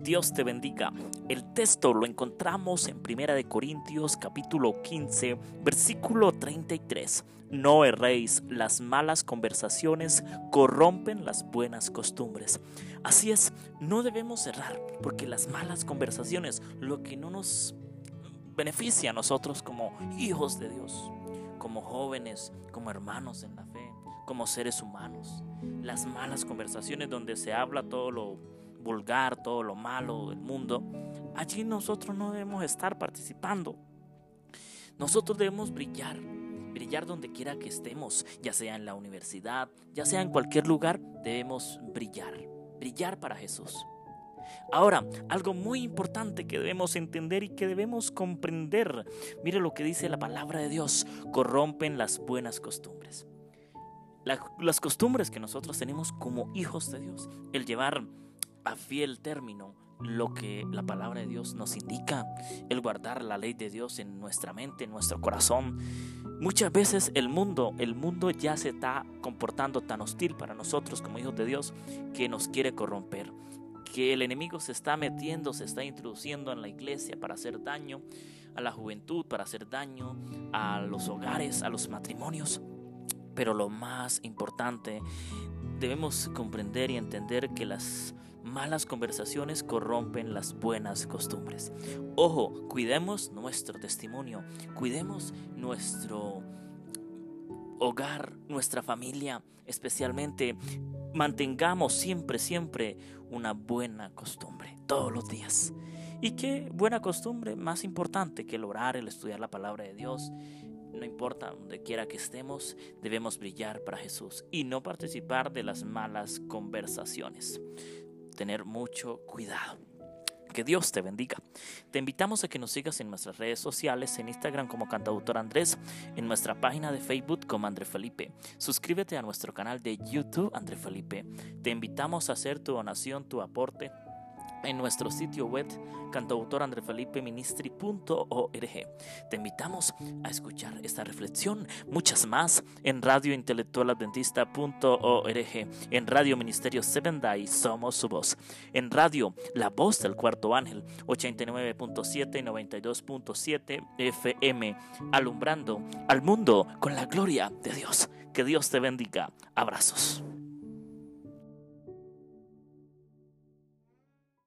Dios te bendiga. El texto lo encontramos en 1 de Corintios capítulo 15, versículo 33. No erréis, las malas conversaciones corrompen las buenas costumbres. Así es, no debemos errar, porque las malas conversaciones, lo que no nos beneficia a nosotros como hijos de Dios, como jóvenes, como hermanos en la fe, como seres humanos. Las malas conversaciones donde se habla todo lo vulgar, todo lo malo del mundo, allí nosotros no debemos estar participando. Nosotros debemos brillar, brillar donde quiera que estemos, ya sea en la universidad, ya sea en cualquier lugar, debemos brillar, brillar para Jesús. Ahora, algo muy importante que debemos entender y que debemos comprender, mire lo que dice la palabra de Dios, corrompen las buenas costumbres las costumbres que nosotros tenemos como hijos de Dios, el llevar a fiel término lo que la palabra de Dios nos indica, el guardar la ley de Dios en nuestra mente, en nuestro corazón. Muchas veces el mundo, el mundo ya se está comportando tan hostil para nosotros como hijos de Dios que nos quiere corromper, que el enemigo se está metiendo, se está introduciendo en la iglesia para hacer daño a la juventud, para hacer daño a los hogares, a los matrimonios. Pero lo más importante, debemos comprender y entender que las malas conversaciones corrompen las buenas costumbres. Ojo, cuidemos nuestro testimonio, cuidemos nuestro hogar, nuestra familia, especialmente mantengamos siempre, siempre una buena costumbre, todos los días. Y qué buena costumbre más importante que el orar, el estudiar la palabra de Dios, no importa donde quiera que estemos, debemos brillar para Jesús y no participar de las malas conversaciones. Tener mucho cuidado. Que Dios te bendiga. Te invitamos a que nos sigas en nuestras redes sociales, en Instagram como Cantautor Andrés, en nuestra página de Facebook como André Felipe. Suscríbete a nuestro canal de YouTube André Felipe. Te invitamos a hacer tu donación, tu aporte en nuestro sitio web cantautorandrefelipeministri.org. Te invitamos a escuchar esta reflexión, muchas más en radiointelectualadventista.org, en Radio Ministerio Seven Day Somos su voz, en Radio La Voz del Cuarto Ángel 89.7 y 92.7 FM, alumbrando al mundo con la gloria de Dios. Que Dios te bendiga. Abrazos.